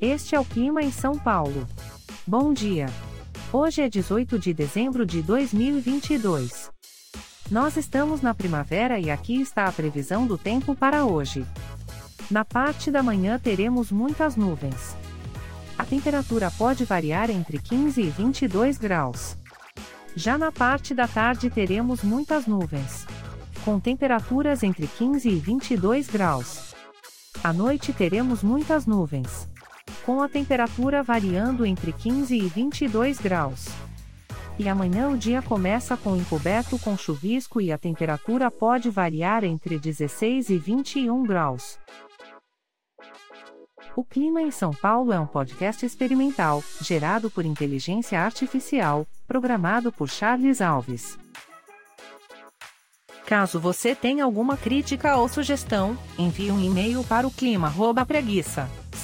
Este é o clima em São Paulo. Bom dia. Hoje é 18 de dezembro de 2022. Nós estamos na primavera e aqui está a previsão do tempo para hoje. Na parte da manhã teremos muitas nuvens. A temperatura pode variar entre 15 e 22 graus. Já na parte da tarde teremos muitas nuvens. Com temperaturas entre 15 e 22 graus. À noite teremos muitas nuvens com a temperatura variando entre 15 e 22 graus. E amanhã o dia começa com encoberto com chuvisco e a temperatura pode variar entre 16 e 21 graus. O Clima em São Paulo é um podcast experimental, gerado por inteligência artificial, programado por Charles Alves. Caso você tenha alguma crítica ou sugestão, envie um e-mail para o clima@preguiça